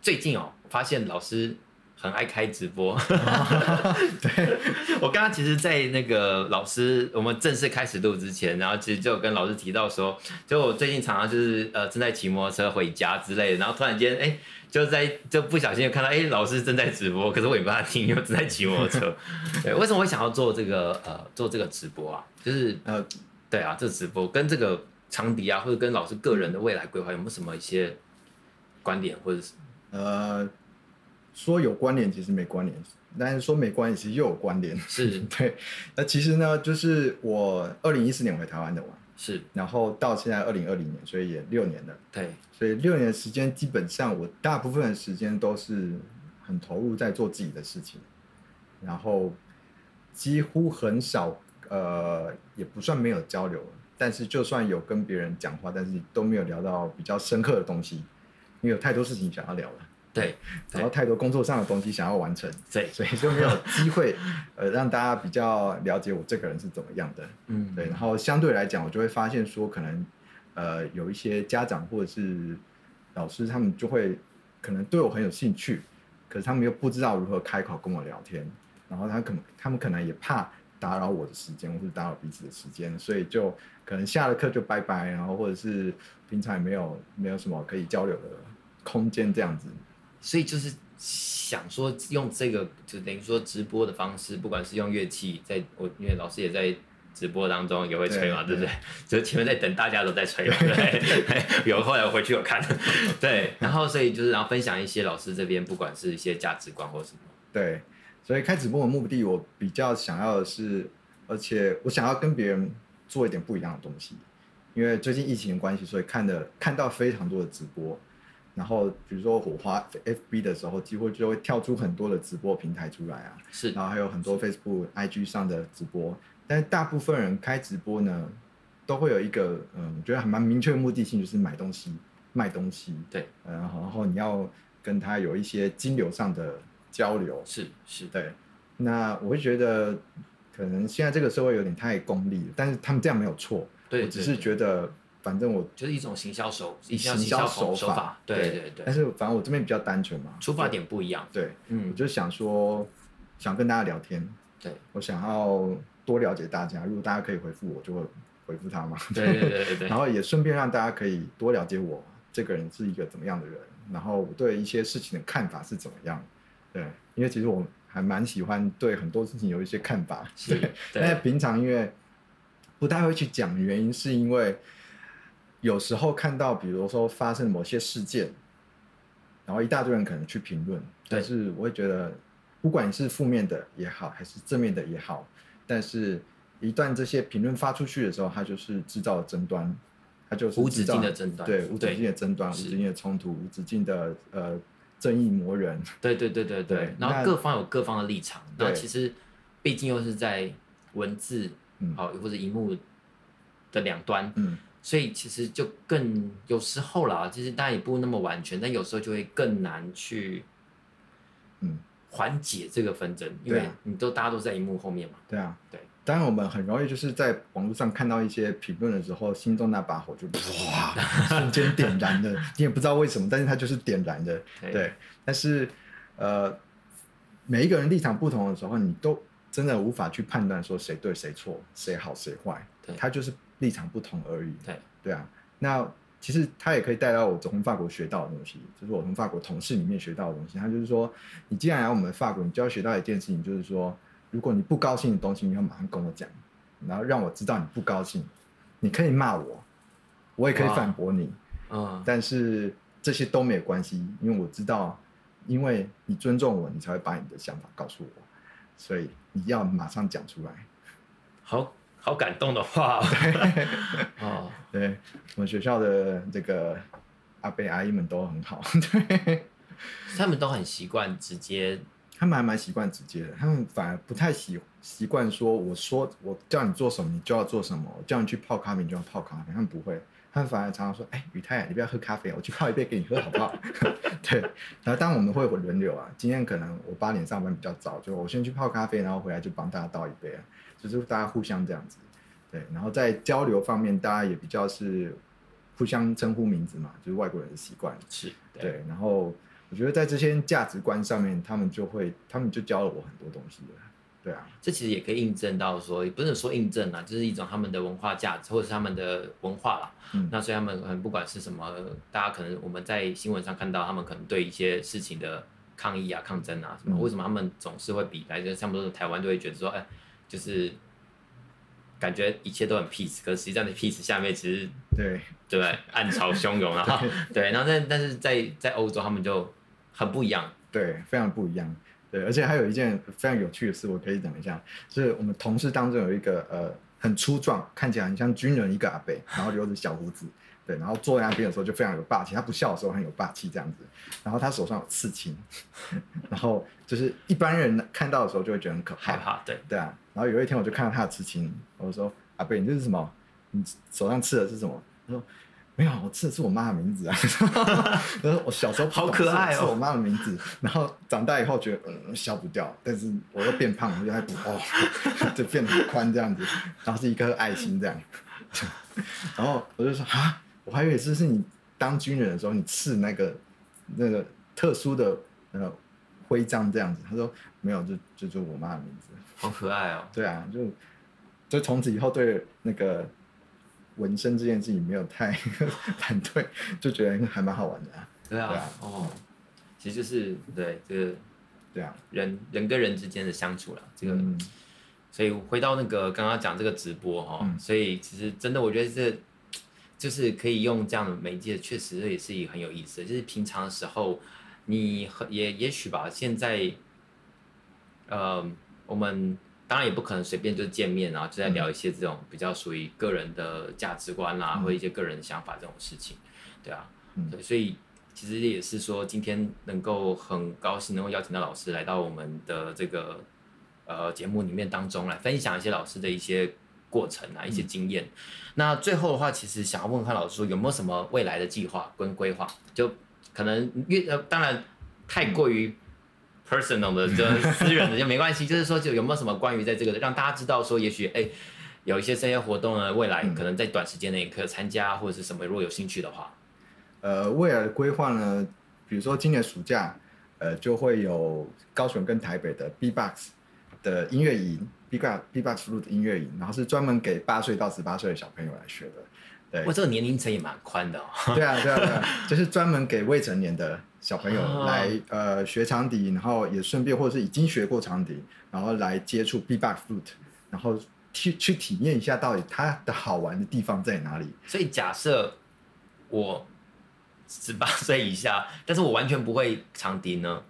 最近哦发现老师。很爱开直播，对，我刚刚其实，在那个老师我们正式开始录之前，然后其实就跟老师提到说，就我最近常常就是呃正在骑摩托车回家之类的，然后突然间哎就在就不小心就看到哎老师正在直播，可是我也不知道听，因为正在骑摩托车。对，为什么会想要做这个呃做这个直播啊？就是呃对啊，这个直播跟这个长笛啊，或者跟老师个人的未来规划有没有什么一些观点，或者是呃。说有关联，其实没关联。但是说没关系，其实又有关联。是 对。那其实呢，就是我二零一四年回台湾的嘛。是。然后到现在二零二零年，所以也六年了。对。所以六年的时间，基本上我大部分的时间都是很投入在做自己的事情，然后几乎很少，呃，也不算没有交流，但是就算有跟别人讲话，但是都没有聊到比较深刻的东西，因为有太多事情想要聊了。对，然后太多工作上的东西想要完成，对，所以就没有机会，呃，让大家比较了解我这个人是怎么样的，嗯，对，然后相对来讲，我就会发现说，可能，呃，有一些家长或者是老师，他们就会可能对我很有兴趣，可是他们又不知道如何开口跟我聊天，然后他可能他们可能也怕打扰我的时间，或是打扰彼此的时间，所以就可能下了课就拜拜，然后或者是平常也没有没有什么可以交流的空间这样子。所以就是想说用这个，就等于说直播的方式，不管是用乐器，在我因为老师也在直播当中也会吹嘛，对，不对？就是前面在等大家都在吹嘛，对有后来我回去有看，对，然后所以就是然后分享一些老师这边不管是一些价值观或什么，对，所以开直播的目的我比较想要的是，而且我想要跟别人做一点不一样的东西，因为最近疫情的关系，所以看的看到非常多的直播。然后，比如说火花 FB 的时候，几乎就会跳出很多的直播平台出来啊。是。然后还有很多 Facebook、IG 上的直播，但是大部分人开直播呢，都会有一个嗯，我觉得还蛮明确的目的性，就是买东西、卖东西。对。然后，然后你要跟他有一些金流上的交流。是是。对。那我会觉得，可能现在这个社会有点太功利了，但是他们这样没有错。对。我只是觉得。反正我就是一种行销手，行销手手法，对对对。但是反正我这边比较单纯嘛，出发点不一样。对，嗯，我就想说，想跟大家聊天。对，我想要多了解大家，如果大家可以回复我，就会回复他嘛。对对对对对。然后也顺便让大家可以多了解我这个人是一个怎么样的人，然后我对一些事情的看法是怎么样。对，因为其实我还蛮喜欢对很多事情有一些看法。但是平常因为不太会去讲，原因是因为。有时候看到，比如说发生某些事件，然后一大堆人可能去评论，但是我会觉得，不管是负面的也好，还是正面的也好，但是一旦这些评论发出去的时候，它就是制造了争端，它就是无止境的争端，对，无止境的争端，无止境的冲突，无止境的呃正义魔人，对对对对对，对，然后各方有各方的立场，那其实毕竟又是在文字，嗯，好或者荧幕的两端，嗯。所以其实就更有时候啦，其实当然也不那么完全，但有时候就会更难去，嗯，缓解这个纷争，因为你都大家都在荧幕后面嘛。对啊，对。当然我们很容易就是在网络上看到一些评论的时候，心中那把火就哇瞬间点燃的，你也不知道为什么，但是它就是点燃的。对。对但是呃，每一个人立场不同的时候，你都真的无法去判断说谁对谁错，谁好谁坏。对。他就是。立场不同而已。对对啊，那其实他也可以带到我从法国学到的东西，就是我从法国同事里面学到的东西。他就是说，你既然来我们法国，你就要学到一件事情，就是说，如果你不高兴的东西，你要马上跟我讲，然后让我知道你不高兴。你可以骂我，我也可以反驳你，嗯，但是这些都没有关系，因为我知道，因为你尊重我，你才会把你的想法告诉我，所以你要马上讲出来。好。好感动的话，对，哦，对，我们学校的这个阿伯阿姨们都很好，对，他们都很习惯直接，他们还蛮习惯直接的，他们反而不太习习惯说，我说我叫你做什么，你就要做什么，我叫你去泡咖啡，你就要泡咖啡，他们不会，他们反而常常说，哎，宇泰，你不要喝咖啡，我去泡一杯给你喝，好不好？对，然后当然我们会轮流啊，今天可能我八点上班比较早，就我先去泡咖啡，然后回来就帮大家倒一杯啊。就是大家互相这样子，对，然后在交流方面，大家也比较是互相称呼名字嘛，就是外国人的习惯，是对，对。然后我觉得在这些价值观上面，他们就会，他们就教了我很多东西了，对啊。这其实也可以印证到说，也不能说印证啊，就是一种他们的文化价值，或者是他们的文化啦。嗯。那所以他们可能不管是什么，大家可能我们在新闻上看到，他们可能对一些事情的抗议啊、抗争啊什么，嗯、为什么他们总是会比来，就像不是台湾都会觉得说，哎。就是感觉一切都很 peace，可是实际上的 peace 下面其实对对？暗潮汹涌啊，对，然后但但是在在欧洲他们就很不一样，对，非常不一样。对，而且还有一件非常有趣的事，我可以讲一下，就是我们同事当中有一个呃很粗壮，看起来很像军人一个阿伯，然后留着小胡子，对，然后坐在那边的时候就非常有霸气，他不笑的时候很有霸气这样子，然后他手上有刺青，然后就是一般人看到的时候就会觉得很可怕，害怕，对对啊，然后有一天我就看到他的刺青，我说阿伯，你这是什么？你手上刺的是什么？他说。没有，我刺的是我妈的名字啊！然后我小时候好可爱哦，是我妈的名字。然后长大以后觉得嗯消不掉，但是我又变胖，我就还补哦，就变很宽这样子。然后是一颗爱心这样。然后我就说啊，我还以为这是你当军人的时候你刺那个那个特殊的呃徽章这样子。他说没有，就就就我妈的名字。好可爱哦。对啊，就就从此以后对那个。纹身这件事情没有太 反对，就觉得还蛮好玩的啊。对啊，对啊哦，其实就是对这个，对啊，人人跟人之间的相处了，这个，嗯、所以回到那个刚刚讲这个直播哈，嗯、所以其实真的我觉得这就是可以用这样的媒介，确实也是一个很有意思的。就是平常的时候，你也也许吧，现在，呃，我们。当然也不可能随便就见面，然后就在聊一些这种比较属于个人的价值观啦，嗯、或者一些个人想法这种事情，对啊，嗯、对，所以其实也是说今天能够很高兴能够邀请到老师来到我们的这个呃节目里面当中来分享一些老师的一些过程啊，一些经验。嗯、那最后的话，其实想要问问看老师说有没有什么未来的计划跟规划？就可能越呃，当然太过于。Personal 的就私人的就没关系，就是说就有没有什么关于在这个让大家知道说，也许哎有一些这些活动呢，未来可能在短时间内可以参加或者是什么，如果有兴趣的话，呃，未来的规划呢，比如说今年暑假，呃，就会有高雄跟台北的 B-Box 的音乐营，B-Box B-Box Flute 的音乐营，然后是专门给八岁到十八岁的小朋友来学的。对，我这个年龄层也蛮宽的哦。对啊，对啊，对啊，就是专门给未成年的。小朋友来、oh. 呃学长笛，然后也顺便或者是已经学过长笛，然后来接触 Bebox Flute，然后去去体验一下到底它的好玩的地方在哪里。所以假设我十八岁以下，但是我完全不会长笛呢？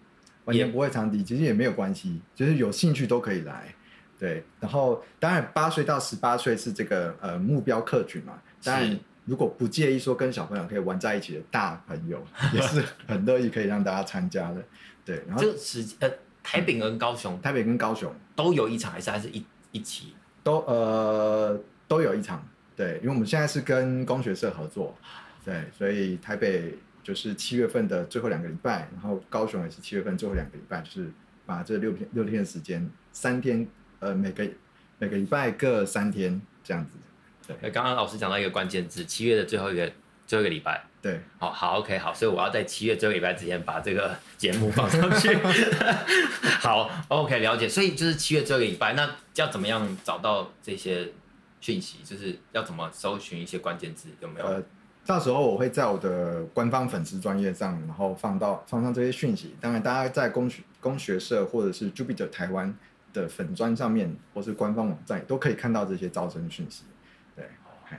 完全不会长笛，其实也没有关系，就是有兴趣都可以来。对，然后当然八岁到十八岁是这个呃目标客群嘛，当然。如果不介意说跟小朋友可以玩在一起的大朋友，也是很乐意可以让大家参加的。对，然后这个时呃，台北跟高雄，台北跟高雄都有一场，还是还是一一起？都呃都有一场。对，因为我们现在是跟工学社合作，对，所以台北就是七月份的最后两个礼拜，然后高雄也是七月份最后两个礼拜，就是把这六天六天的时间，三天呃每个每个礼拜各三天这样子。对，刚刚老师讲到一个关键字，七月的最后一个最后一个礼拜。对，好好，OK，好，所以我要在七月最后一个礼拜之前把这个节目放上去。好，OK，了解。所以就是七月最后一个礼拜，那要怎么样找到这些讯息？就是要怎么搜寻一些关键字？有没有？呃，到时候我会在我的官方粉丝专业上，然后放到放上这些讯息。当然，大家在工学工学社或者是 Jupiter 台湾的粉砖上面，或是官方网站都可以看到这些招生讯息。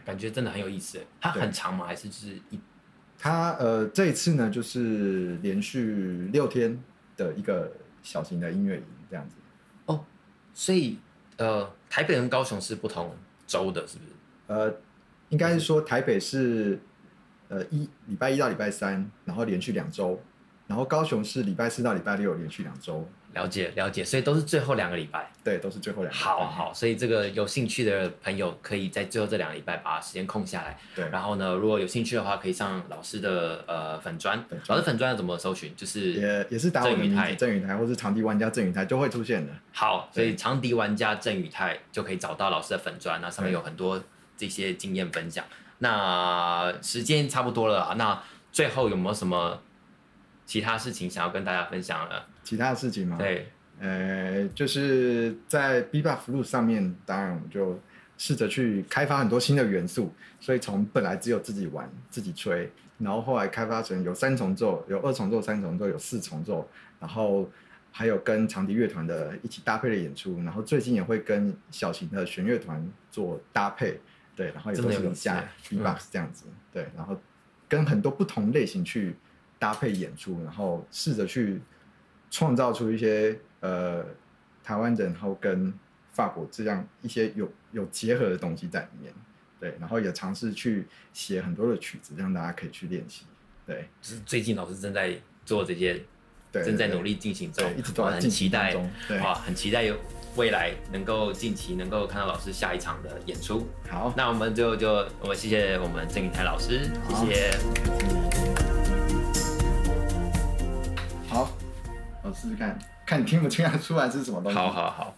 感觉真的很有意思。它很长吗？还是就是一？它呃，这一次呢，就是连续六天的一个小型的音乐营这样子。哦，所以呃，台北跟高雄是不同周的，是不是？呃，应该是说台北是呃一礼拜一到礼拜三，然后连续两周，然后高雄是礼拜四到礼拜六连续两周。了解了解，所以都是最后两个礼拜，对，都是最后两个礼拜。好好，所以这个有兴趣的朋友可以在最后这两个礼拜把时间空下来。对，然后呢，如果有兴趣的话，可以上老师的呃粉砖，老师粉砖要怎么搜寻？就是也也是打我的名字郑宇泰，或是长笛玩家郑宇泰就会出现的。好，所以长笛玩家郑宇泰就可以找到老师的粉砖，那上面有很多这些经验分享。那时间差不多了，那最后有没有什么其他事情想要跟大家分享呢？其他的事情吗？对，呃，就是在 Bebox Flute 上面，当然我们就试着去开发很多新的元素。所以从本来只有自己玩、自己吹，然后后来开发成有三重奏、有二重奏、三重奏、有四重奏，然后还有跟长笛乐团的一起搭配的演出。然后最近也会跟小型的弦乐团做搭配，对，然后也都是加 Bebox 这样子，对，然后跟很多不同类型去搭配演出，然后试着去。创造出一些呃台湾人，然后跟法国这样一些有有结合的东西在里面。对，然后也尝试去写很多的曲子，让大家可以去练习。对，是最近老师正在做这些，对，正在努力进行中，一直都很期待，对，哇，很期待有未来能够近期能够看到老师下一场的演出。好，那我们就就我们谢谢我们郑云台老师，谢谢。试试看看你听不听得出来是什么东西。好好。好